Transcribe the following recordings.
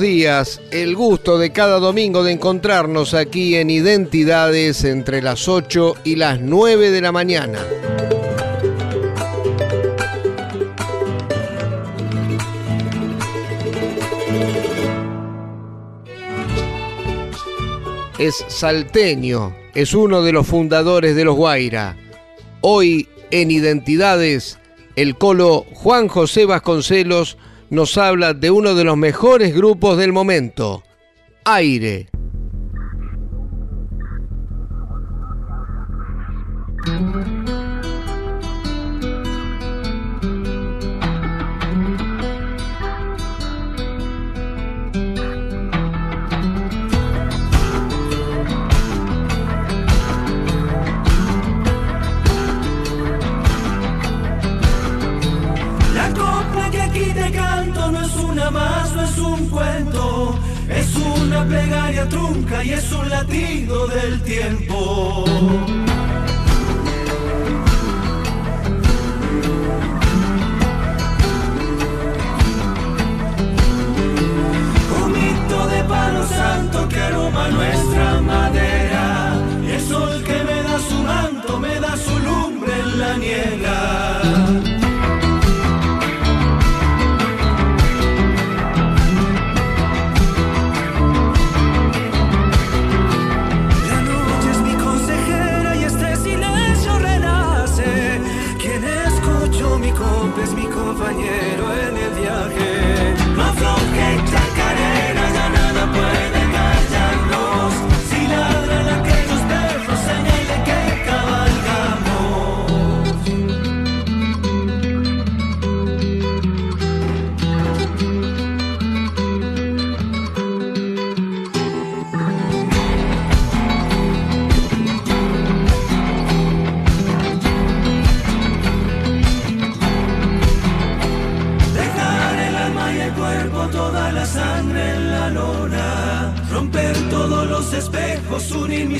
Días. El gusto de cada domingo de encontrarnos aquí en Identidades entre las 8 y las 9 de la mañana. Es salteño, es uno de los fundadores de los Guaira. Hoy en Identidades, el colo Juan José Vasconcelos nos habla de uno de los mejores grupos del momento, Aire. Y es un latido del tiempo. Un mito de palo santo que aroma nuestra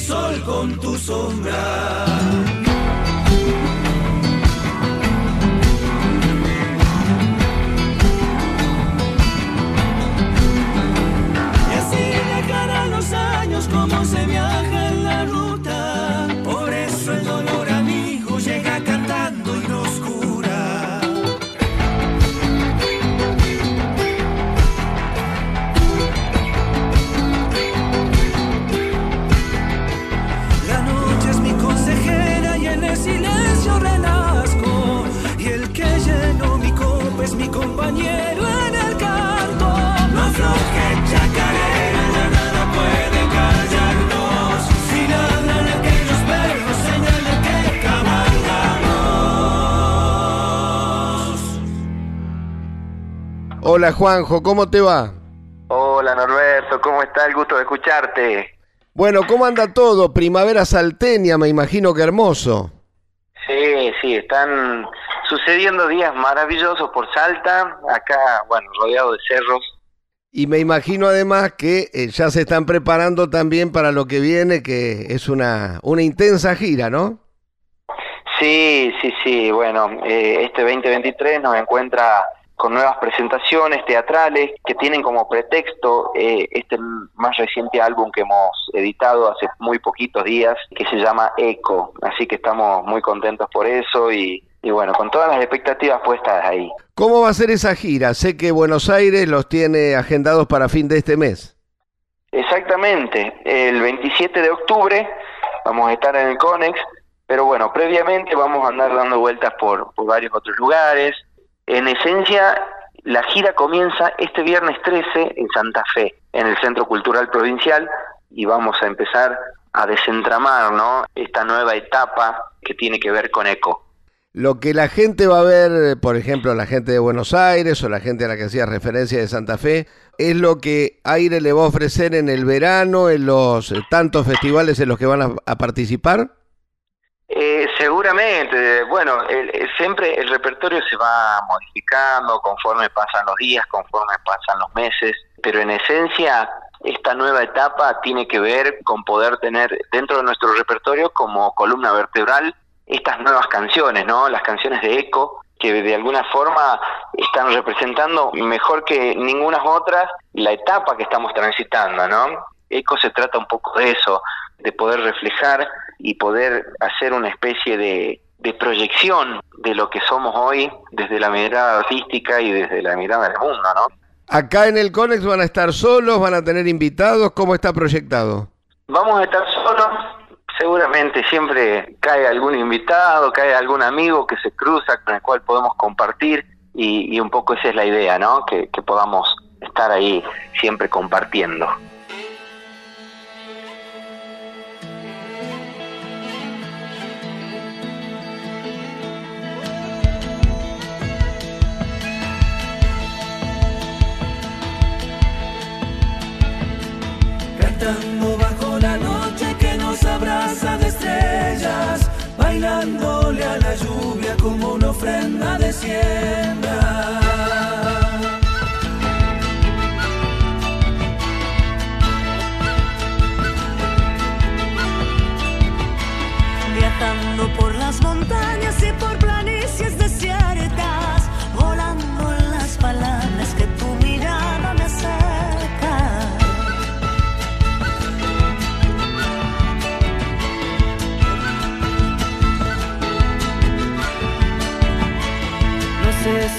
sol con tu sombra. Hola Juanjo, ¿cómo te va? Hola Norberto, ¿cómo está? El gusto de escucharte. Bueno, ¿cómo anda todo? Primavera salteña, me imagino que hermoso. Sí, sí, están sucediendo días maravillosos por Salta, acá, bueno, rodeado de cerros. Y me imagino además que eh, ya se están preparando también para lo que viene, que es una, una intensa gira, ¿no? Sí, sí, sí, bueno, eh, este 2023 nos encuentra con nuevas presentaciones teatrales que tienen como pretexto eh, este más reciente álbum que hemos editado hace muy poquitos días, que se llama Eco. Así que estamos muy contentos por eso y, y bueno, con todas las expectativas puestas ahí. ¿Cómo va a ser esa gira? Sé que Buenos Aires los tiene agendados para fin de este mes. Exactamente, el 27 de octubre vamos a estar en el CONEX, pero bueno, previamente vamos a andar dando vueltas por, por varios otros lugares, en esencia, la gira comienza este viernes 13 en Santa Fe, en el Centro Cultural Provincial, y vamos a empezar a desentramar ¿no? esta nueva etapa que tiene que ver con eco. Lo que la gente va a ver, por ejemplo, la gente de Buenos Aires o la gente a la que hacía referencia de Santa Fe, es lo que Aire le va a ofrecer en el verano, en los tantos festivales en los que van a, participar. Eh, seguramente, bueno, siempre el repertorio se va modificando conforme pasan los días, conforme pasan los meses, pero en esencia esta nueva etapa tiene que ver con poder tener dentro de nuestro repertorio como columna vertebral estas nuevas canciones, ¿no? Las canciones de eco que de alguna forma están representando mejor que ninguna otras la etapa que estamos transitando, ¿no? Eco se trata un poco de eso, de poder reflejar y poder hacer una especie de, de proyección de lo que somos hoy desde la mirada artística y desde la mirada del mundo, ¿no? Acá en el Conex van a estar solos, van a tener invitados, ¿cómo está proyectado? Vamos a estar solos, seguramente siempre cae algún invitado, cae algún amigo que se cruza con el cual podemos compartir y, un poco esa es la idea, ¿no? Que, que podamos estar ahí siempre compartiendo. Bajo la noche que nos abraza de estrellas, bailándole a la lluvia como una ofrenda de siembra.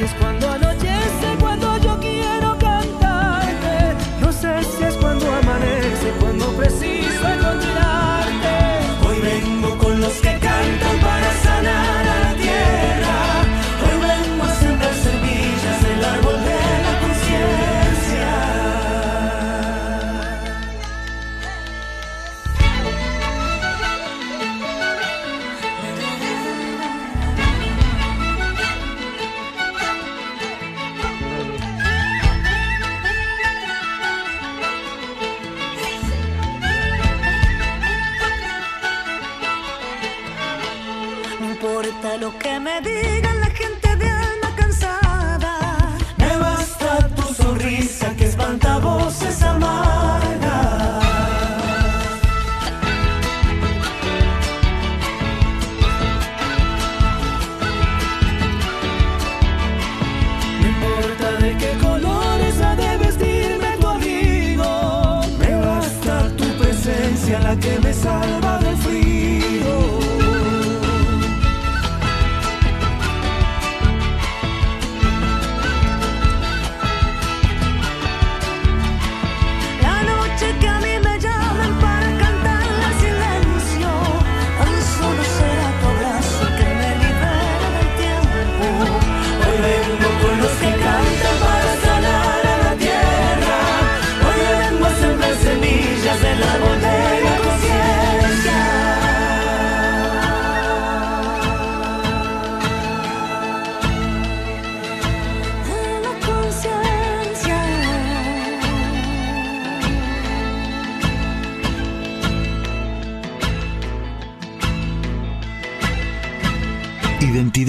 No sé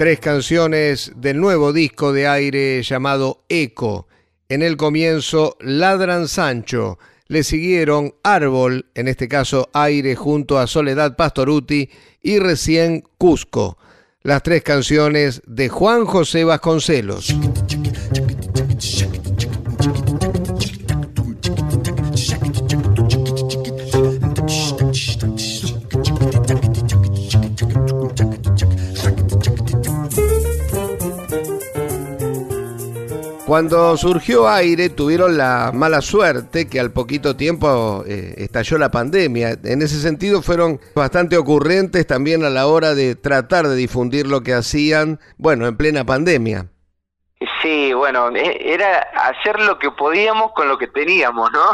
Tres canciones del nuevo disco de aire llamado Eco. En el comienzo, Ladran Sancho. Le siguieron Árbol, en este caso Aire junto a Soledad Pastoruti y recién Cusco. Las tres canciones de Juan José Vasconcelos. Cuando surgió aire tuvieron la mala suerte que al poquito tiempo eh, estalló la pandemia. En ese sentido fueron bastante ocurrentes también a la hora de tratar de difundir lo que hacían, bueno, en plena pandemia. Sí, bueno, e- era hacer lo que podíamos con lo que teníamos, ¿no?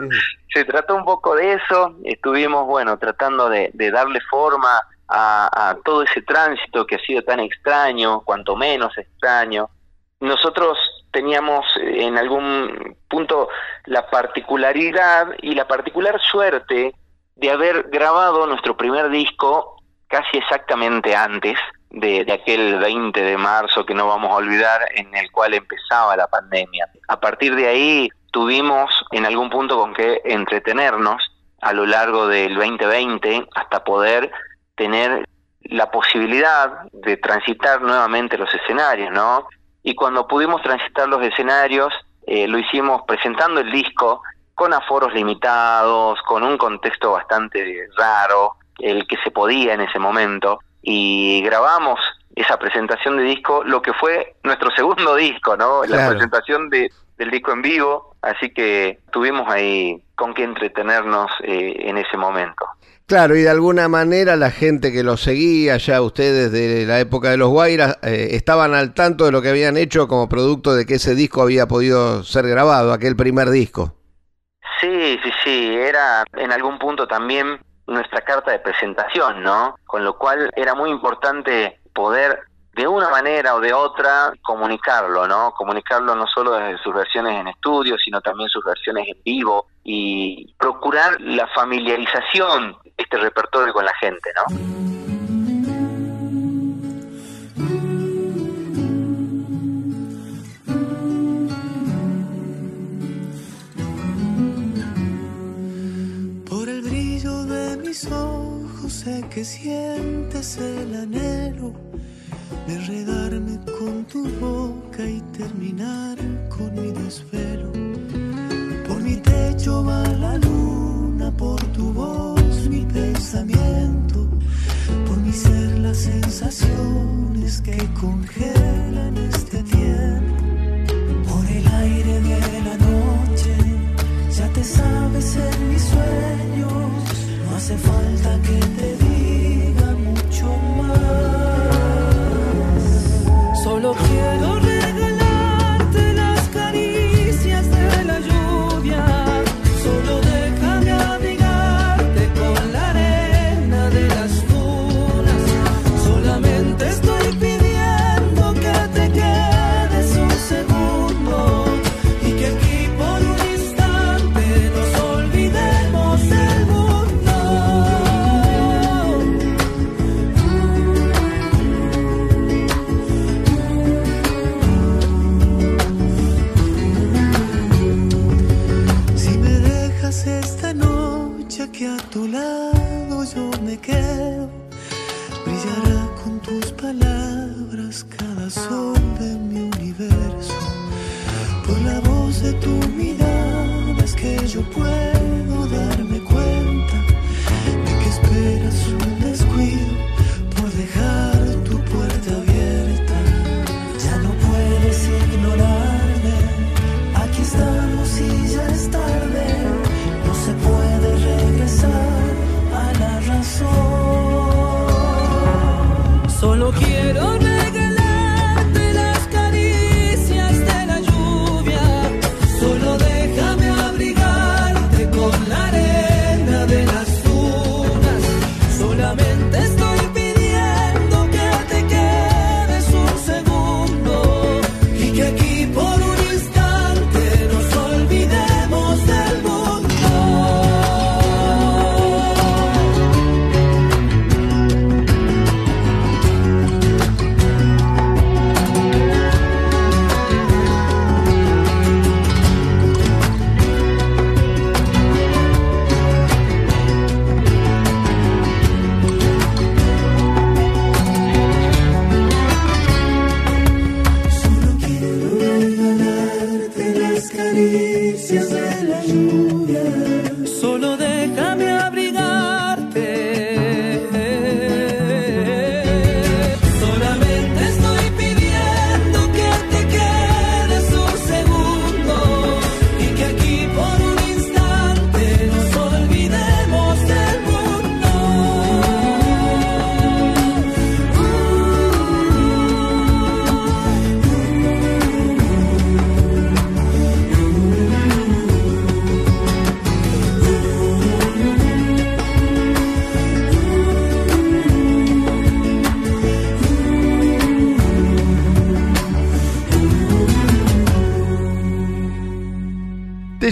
Se trató un poco de eso, estuvimos, bueno, tratando de, de darle forma a, a todo ese tránsito que ha sido tan extraño, cuanto menos extraño. Nosotros teníamos eh, en algún punto la particularidad y la particular suerte de haber grabado nuestro primer disco casi exactamente antes de, aquel 20 de marzo que no vamos a olvidar, en el cual empezaba la pandemia. A partir de ahí tuvimos en algún punto con que entretenernos a lo largo del 2020 hasta poder tener la posibilidad de transitar nuevamente los escenarios, ¿no? Y cuando pudimos transitar los escenarios, eh, lo hicimos presentando el disco con aforos limitados, con un contexto bastante raro, el que se podía en ese momento, y grabamos esa presentación de disco, lo que fue nuestro segundo disco, ¿no? La presentación de, del disco en vivo, así que tuvimos ahí con qué entretenernos eh, en ese momento. Claro, y de alguna manera la gente que los seguía, ya ustedes de la época de los Guairas, eh, estaban al tanto de lo que habían hecho como producto de que ese disco había podido ser grabado, aquel primer disco. Sí, sí, sí, era en algún punto también nuestra carta de presentación, ¿no? Con lo cual era muy importante poder de una manera o de otra comunicarlo, ¿no? Comunicarlo no solo desde sus versiones en estudio, sino también sus versiones en vivo y procurar la familiarización este repertorio con la gente, ¿no? Por el brillo de mis ojos sé que sientes el anhelo de enredarme con tu boca y terminar con mi desvelo. Por mi techo va la luna, por tu voz por mi ser las sensaciones que congelan este tiempo. Por el aire de la noche, ya te sabes en mis sueños. No hace falta que te diga mucho más. Solo quiero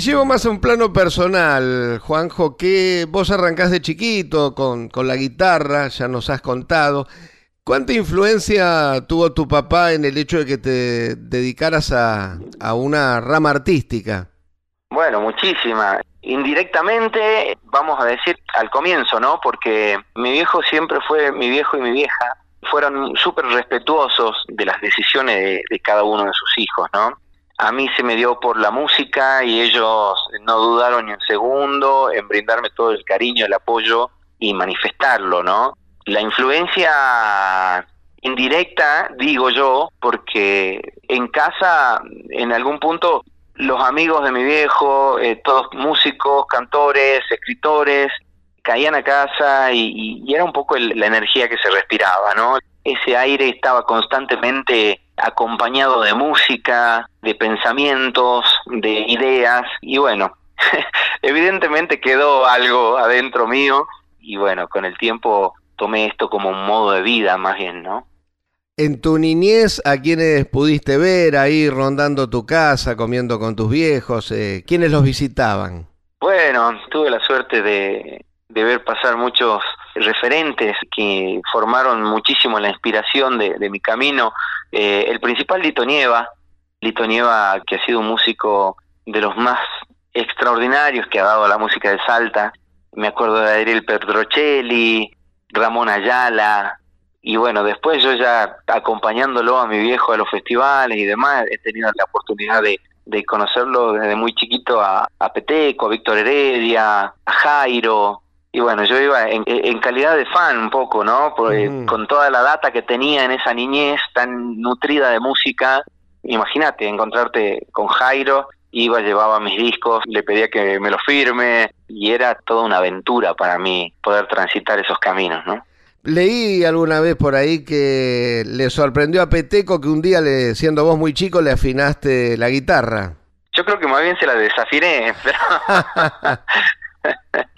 llevo más a un plano personal, Juanjo, que vos arrancás de chiquito con, con la guitarra, ya nos has contado. ¿Cuánta influencia tuvo tu papá en el hecho de que te dedicaras a, a una rama artística? Bueno, muchísima. Indirectamente, vamos a decir al comienzo, ¿no? Porque mi viejo siempre fue, mi viejo y mi vieja, fueron súper respetuosos de las decisiones de, de cada uno de sus hijos, ¿no? A mí se me dio por la música y ellos no dudaron ni un segundo en brindarme todo el cariño, el apoyo y manifestarlo, ¿no? La influencia indirecta, digo yo, porque en casa, en algún punto, los amigos de mi viejo, eh, todos músicos, cantores, escritores, caían a casa y, y era un poco el- la energía que se respiraba, ¿no? Ese aire estaba constantemente acompañado de música, de pensamientos, de ideas y bueno, evidentemente quedó algo adentro mío y bueno, con el tiempo tomé esto como un modo de vida más bien, ¿no? En tu niñez, ¿a quiénes pudiste ver ahí rondando tu casa, comiendo con tus viejos? Eh, ¿Quiénes los visitaban? Bueno, tuve la suerte de, de ver pasar muchos referentes que formaron muchísimo la inspiración de, mi camino. Eh, el principal, Lito Nieva, Lito Nieva, que ha sido un músico de los más extraordinarios que ha dado a la música de Salta. Me acuerdo de Adriel Pedrocelli, Ramón Ayala, y bueno, después yo ya acompañándolo a mi viejo a los festivales y demás, he tenido la oportunidad de, de conocerlo desde muy chiquito a, a Peteco, a Víctor Heredia, a Jairo. Y bueno, yo iba en, en calidad de fan un poco, ¿no? Porque con toda la data que tenía en esa niñez tan nutrida de música, imagínate encontrarte con Jairo, iba, llevaba mis discos, le pedía que me los firme y era toda una aventura para mí poder transitar esos caminos, ¿no? Leí alguna vez por ahí que le sorprendió a Peteco que un día, le, siendo vos muy chico, le afinaste la guitarra. Yo creo que más bien se la desafiné, pero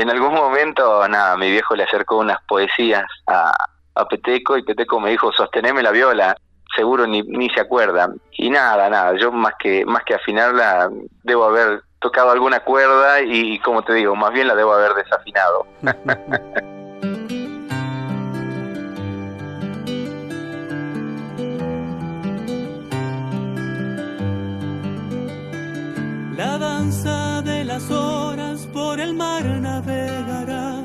en algún momento, nada, mi viejo le acercó unas poesías a, a Peteco y Peteco me dijo, sosteneme la viola, seguro ni, ni se acuerda. Y nada, nada, yo más que, más que afinarla, debo haber tocado alguna cuerda y, como te digo, más bien la debo haber desafinado. las horas por el mar navegará,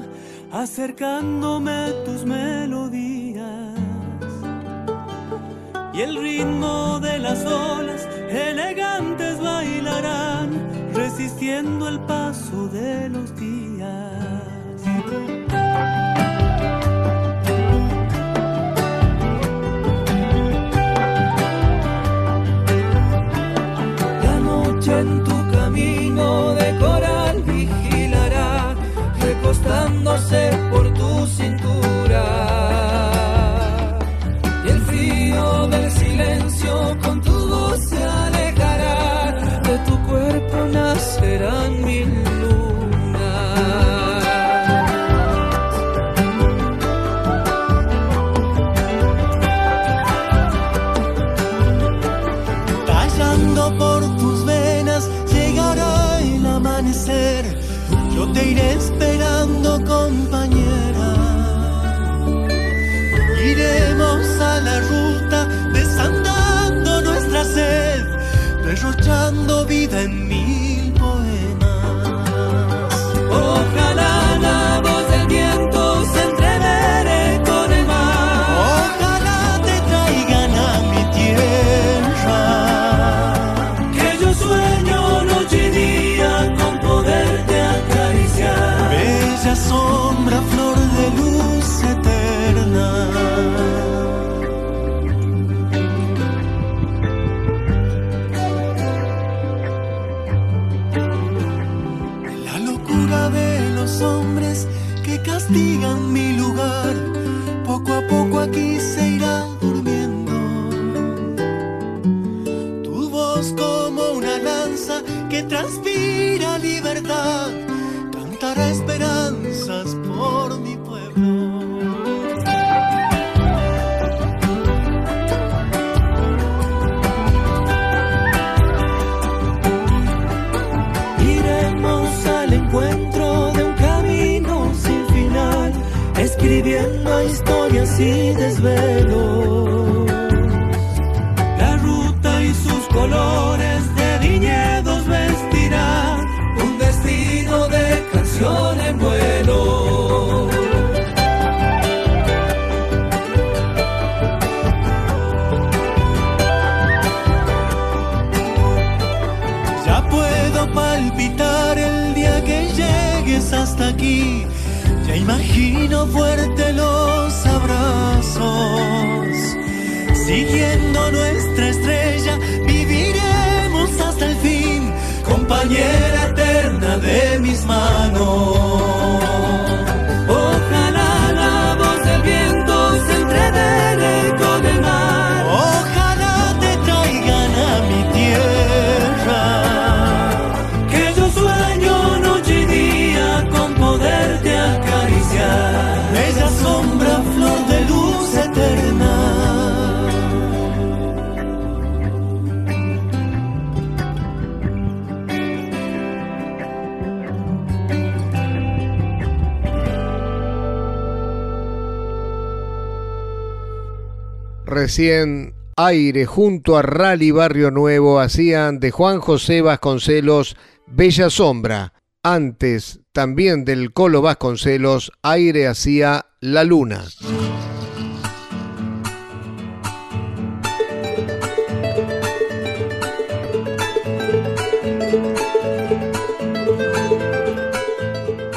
acercándome tus melodías. Y el ritmo de las olas elegantes bailarán, resistiendo el paso de los días. La noche en tu camino de recostándose por tu cintura. Y el frío del silencio con tu voz se alejará, de tu cuerpo nacerán mil Recién Aire junto a Rally Barrio Nuevo hacían de Juan José Vasconcelos Bella Sombra. Antes, también del Colo Vasconcelos, Aire hacía La Luna.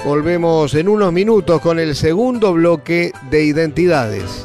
Volvemos en unos minutos con el segundo bloque de identidades.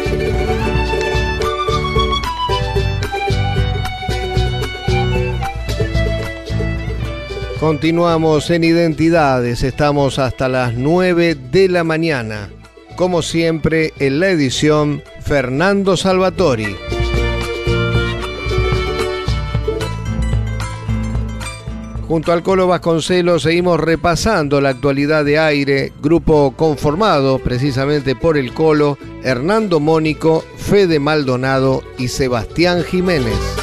Continuamos en Identidades, estamos hasta las 9 de la mañana. Como siempre, en la edición Fernando Salvatori. Junto al Colo Vasconcelos seguimos repasando la actualidad de aire, grupo conformado precisamente por el Colo, Hernando Mónico, Fede Maldonado y Sebastián Jiménez.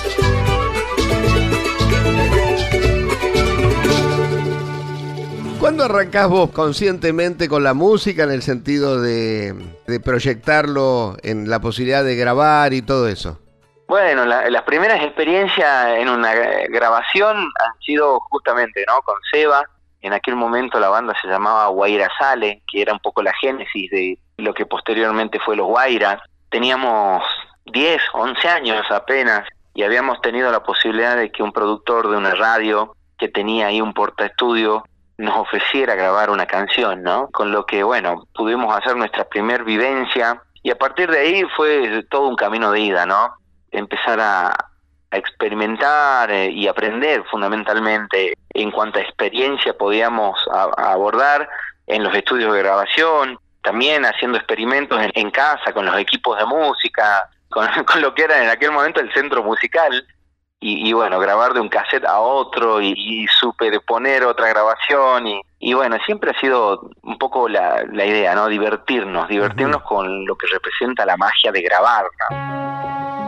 Arrancás vos conscientemente con la música en el sentido de, proyectarlo en la posibilidad de grabar y todo eso? Bueno, la- las primeras experiencias en una gra- grabación han sido justamente, ¿no? Con Seba. En aquel momento la banda se llamaba Guaira Sale, que era un poco la génesis de lo que posteriormente fue los Guaira. Teníamos 10, 11 años apenas y habíamos tenido la posibilidad de que un productor de una radio que tenía ahí un portaestudio nos ofreciera grabar una canción, ¿no? Con lo que, bueno, pudimos hacer nuestra primer vivencia y a partir de ahí fue todo un camino de ida, ¿no? empezar a, experimentar eh, y aprender fundamentalmente en cuanto a experiencia podíamos abordar en los estudios de grabación, también haciendo experimentos en, casa con los equipos de música, con lo que era en aquel momento el centro musical. Y, y bueno, grabar de un cassette a otro y, y superponer otra grabación y, y bueno, siempre ha sido un poco la, la idea, ¿no? Divertirnos, divertirnos con lo que representa la magia de grabar, ¿no?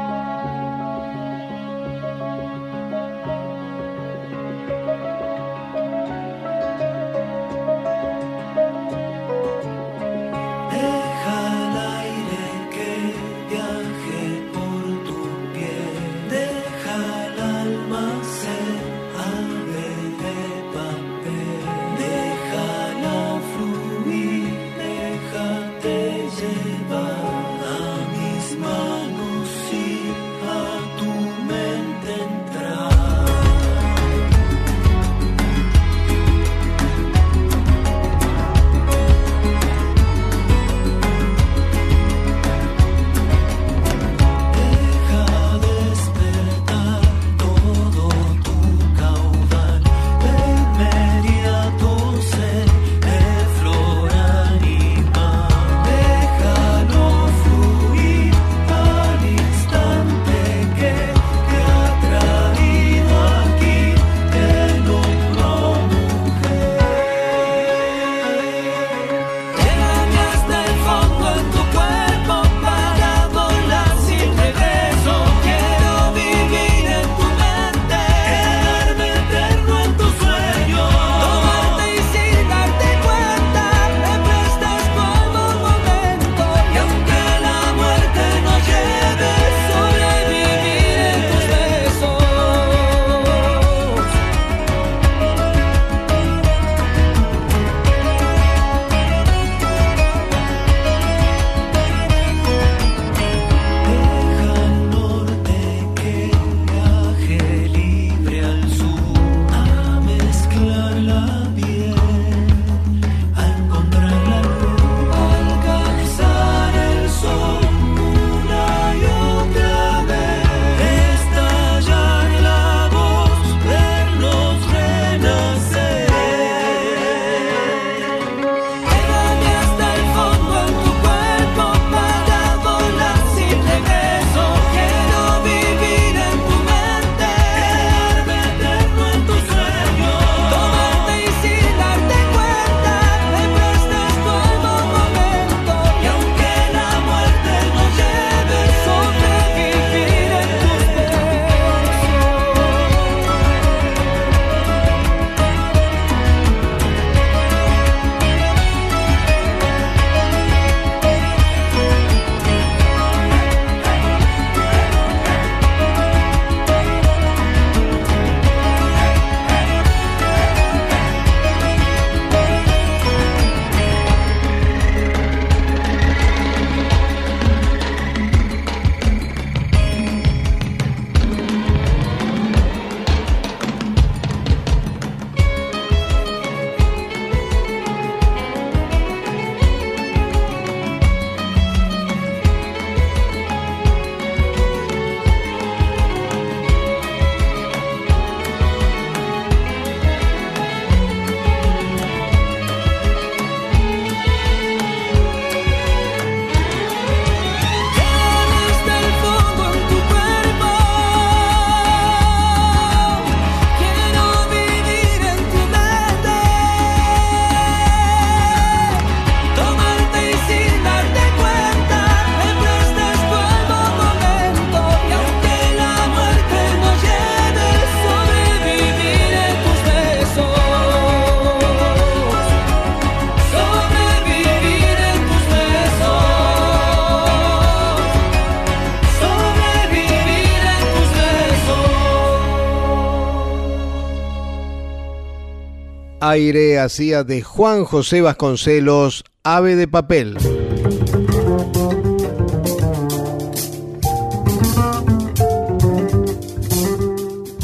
Aire hacía de Juan José Vasconcelos Ave de Papel.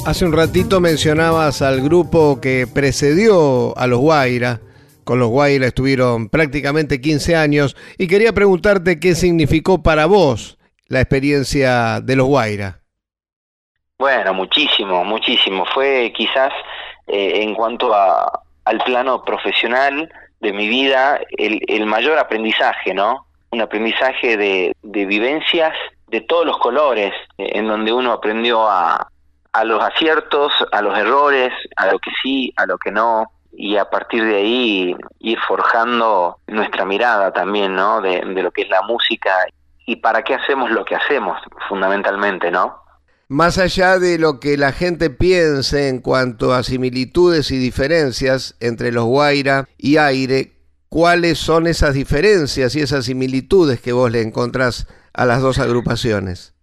Hace un ratito mencionabas al grupo que precedió a los Guaira. Con los Guaira estuvieron prácticamente 15 años y quería preguntarte qué significó para vos la experiencia de los Guaira. Bueno, muchísimo, muchísimo. Fue quizás eh, en cuanto a, al plano profesional de mi vida el, mayor aprendizaje, ¿no? Un aprendizaje de, vivencias de todos los colores, eh, en donde uno aprendió a, a los aciertos, a los errores, a lo que sí, a lo que no, y a partir de ahí ir forjando nuestra mirada también, ¿no? De, lo que es la música y para qué hacemos lo que hacemos, fundamentalmente, ¿no? Más allá de lo que la gente piense en cuanto a similitudes y diferencias entre los Guaira y Aire, ¿cuáles son esas diferencias y esas similitudes que vos le encontrás a las dos agrupaciones?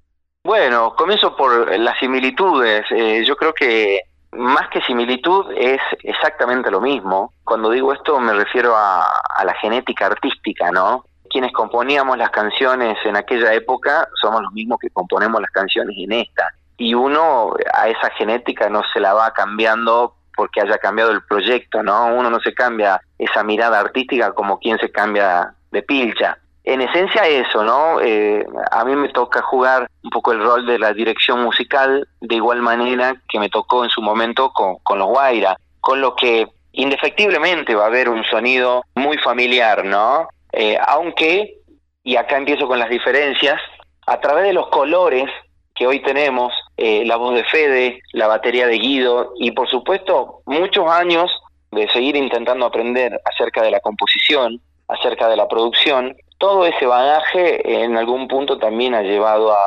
Bueno, comienzo por las similitudes. Eh, yo creo que más que similitud es exactamente lo mismo. Cuando digo esto me refiero a, a, la genética artística, ¿no? Quienes componíamos las canciones en aquella época somos los mismos que componemos las canciones en esta. Y uno a esa genética no se la va cambiando porque haya cambiado el proyecto, ¿no? Uno no se cambia esa mirada artística como quien se cambia de pilcha en esencia eso, ¿no? Eh, a mí me toca jugar un poco el rol de la dirección musical de igual manera que me tocó en su momento con, con los Guaira, con lo que indefectiblemente va a haber un sonido muy familiar, ¿no? Eh, aunque, y acá empiezo con las diferencias, a través de los colores que hoy tenemos, eh, la voz de Fede, la batería de Guido y por supuesto muchos años de seguir intentando aprender acerca de la composición, acerca de la producción, todo ese bagaje en algún punto también ha llevado a,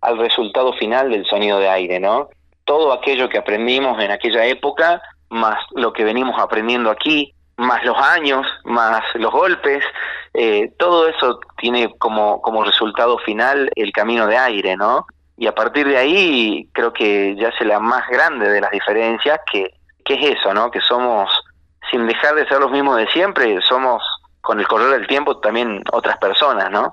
al resultado final del sonido de aire, ¿no? Todo aquello que aprendimos en aquella época, más lo que venimos aprendiendo aquí, más los años, más los golpes, eh, todo eso tiene como, como resultado final el camino de aire, ¿no? Y a partir de ahí creo que ya es la más grande de las diferencias, que, que es eso, ¿no? Que somos, sin dejar de ser los mismos de siempre, somos con el correr del tiempo también otras personas, ¿no?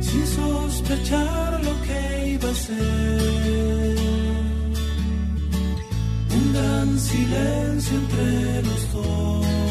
Sin sospechar lo que iba a ser un gran silencio entre los dos.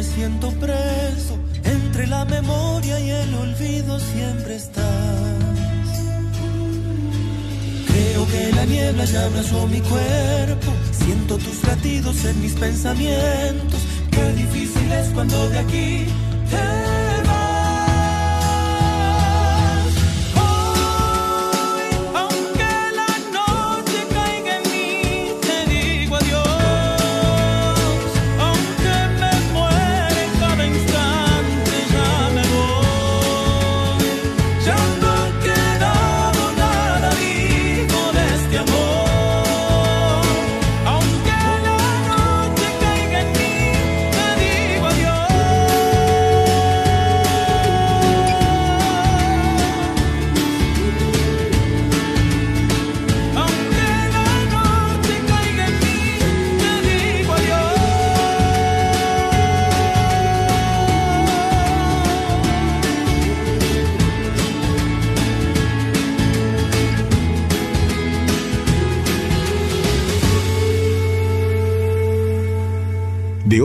me siento preso, entre la memoria y el olvido siempre estás. Creo que la niebla ya abrazó mi cuerpo, siento tus latidos en mis pensamientos, qué difícil es cuando de aquí te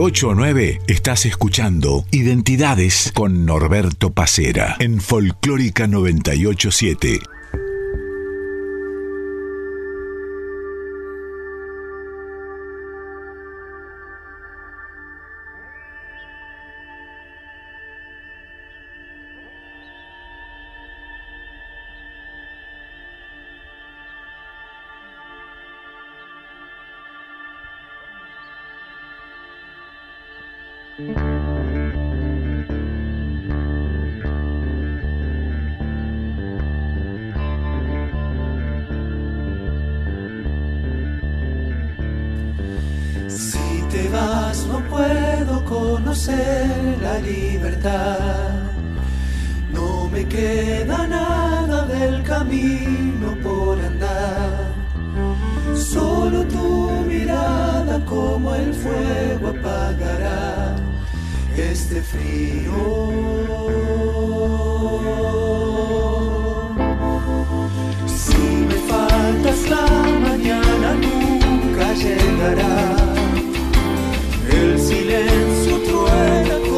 8 9 estás escuchando Identidades con Norberto Pacera en Folclórica 987. Si te vas no puedo conocer la libertad. No me queda nada del camino por andar. Solo tu mirada como el fuego apagará frío. Si me faltas la mañana nunca llegará. El silencio truena.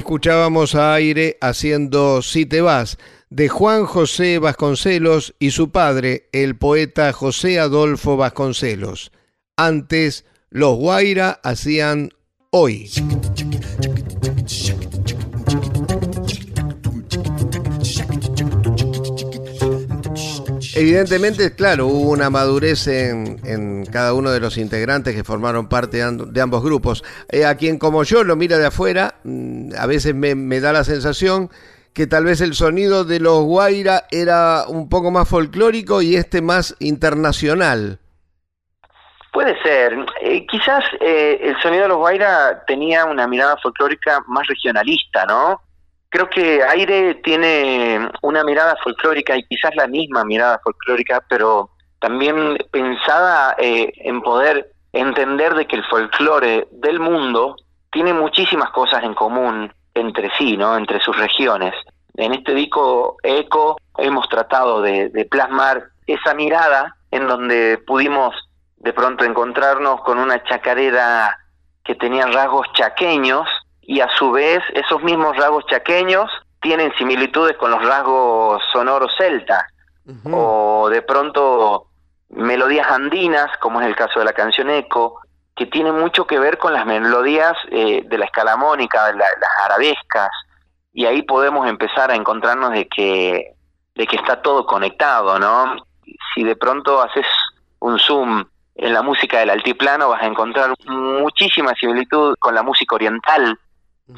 Escuchábamos a aire haciendo Si te vas, de Juan José Vasconcelos y su padre, el poeta José Adolfo Vasconcelos. Antes, los Guaira hacían Hoy. Evidentemente, claro, hubo una madurez en, cada uno de los integrantes que formaron parte de ambos grupos. Eh, a quien como yo lo mira de afuera, mm, a veces me, me da la sensación que tal vez el sonido de los Guaira era un poco más folclórico y este más internacional. Puede ser. Eh, quizás eh, el sonido de los Guaira tenía una mirada folclórica más regionalista, ¿no? Creo que Aire tiene una mirada folclórica y quizás la misma mirada folclórica, pero también pensada eh, en poder entender de que el folclore del mundo tiene muchísimas cosas en común entre sí, ¿no? Entre sus regiones. En este disco Eco hemos tratado de, de plasmar esa mirada en donde pudimos de pronto encontrarnos con una chacarera que tenía rasgos chaqueños y a su vez esos mismos rasgos chaqueños tienen similitudes con los rasgos sonoros celtas o de pronto melodías andinas, como es el caso de la canción Eco, que tiene mucho que ver con las melodías eh, de la escalamónica, de la- las arabescas, y ahí podemos empezar a encontrarnos de que, de que está todo conectado, ¿no? Si de pronto haces un zoom en la música del altiplano, vas a encontrar muchísima similitud con la música oriental,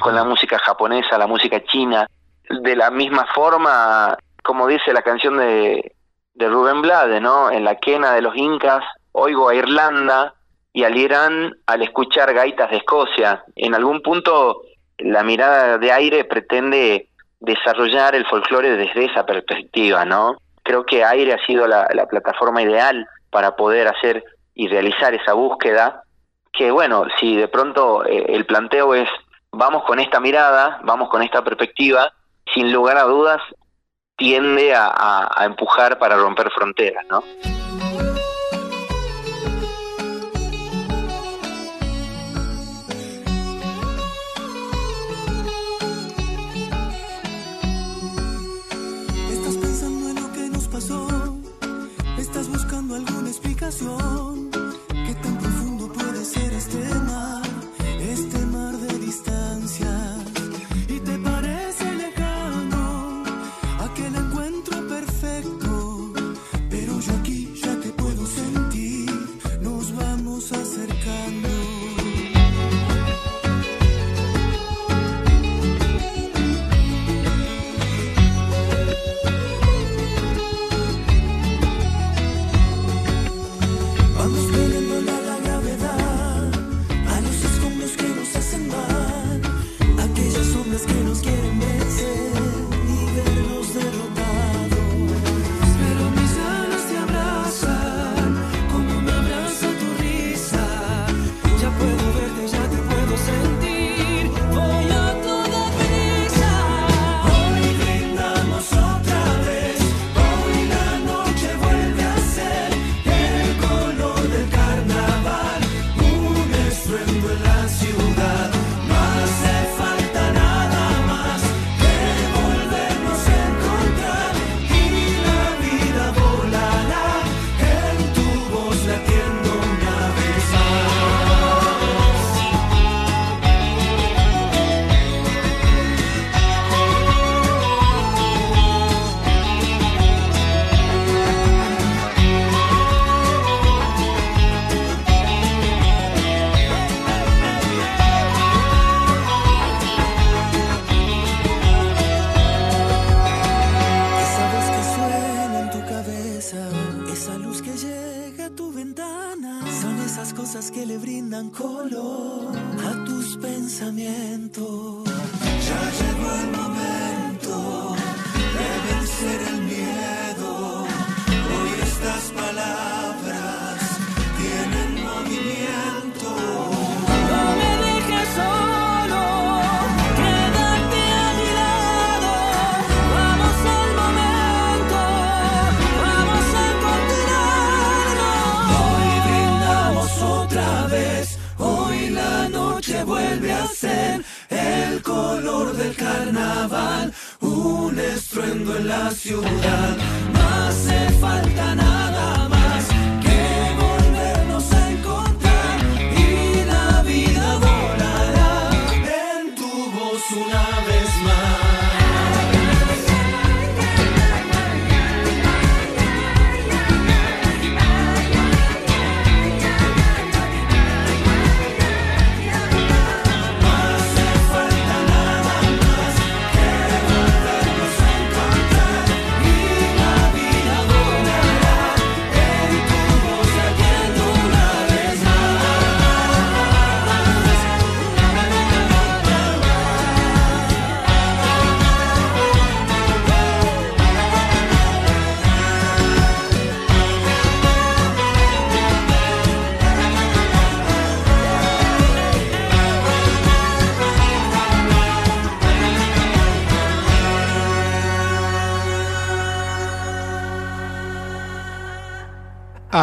con la música japonesa, la música china. De la misma forma, como dice la canción de, de Rubén Blade, ¿no? En la quena de los incas, oigo a Irlanda y al Irán al escuchar gaitas de Escocia. En algún punto, la mirada de aire pretende desarrollar el folclore desde esa perspectiva, ¿no? Creo que Aire ha sido la, la plataforma ideal para poder hacer y realizar esa búsqueda que bueno, si de pronto eh, el planteo es vamos con esta mirada, vamos con esta perspectiva, sin lugar a dudas tiende a, a- a empujar para romper fronteras, ¿no? Estás buscando alguna explicación. ¿Qué tan profundo puede ser? Este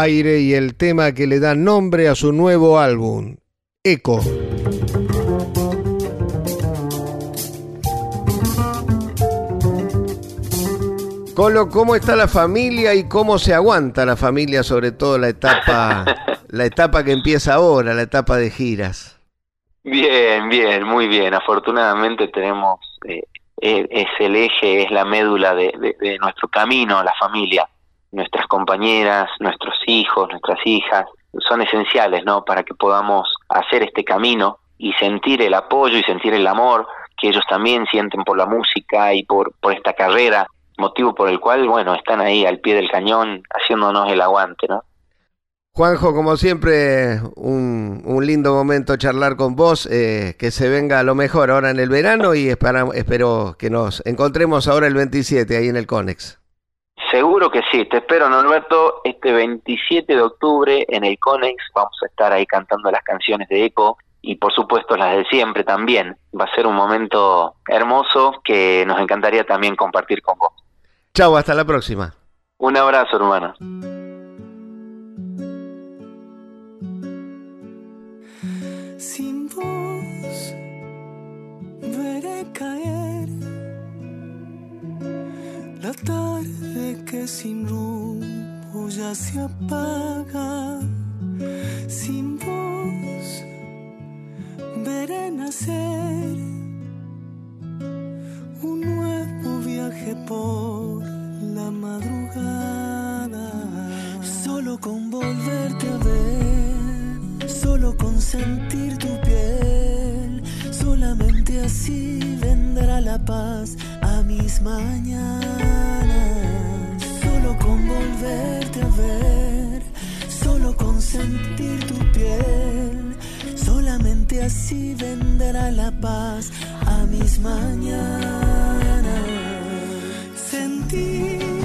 Aire y el tema que le da nombre a su nuevo álbum, Eco. Colo, ¿cómo está la familia y cómo se aguanta la familia, sobre todo la etapa, la etapa que empieza ahora, la etapa de giras? Bien, bien, muy bien. Afortunadamente tenemos, eh, eh, es el eje, es la médula de, de- de nuestro camino, la familia. Nuestras compañeras, nuestros hijos, nuestras hijas, son esenciales, ¿no? Para que podamos hacer este camino y sentir el apoyo y sentir el amor que ellos también sienten por la música y por, por esta carrera, motivo por el cual, bueno, están ahí al pie del cañón haciéndonos el aguante, ¿no? Juanjo, como siempre, un, un lindo momento charlar con vos, eh, que se venga lo mejor ahora en el verano y espero que nos encontremos ahora el 27 ahí en el Conex. Seguro que sí, te espero Norberto, este 27 de octubre en el Conex vamos a estar ahí cantando las canciones de Eco y por supuesto las de siempre también. Va a ser un momento hermoso que nos encantaría también compartir con vos. Chau, hasta la próxima. Un abrazo hermano. Que sin rumbo ya se apaga. Sin voz veré nacer un nuevo viaje por la madrugada. Solo con volverte a ver, solo con sentir tu piel, solamente así vendrá la paz a mis mañanas. Volverte a ver, solo con sentir tu piel, solamente así vendrá la paz a mis mañanas. Sentir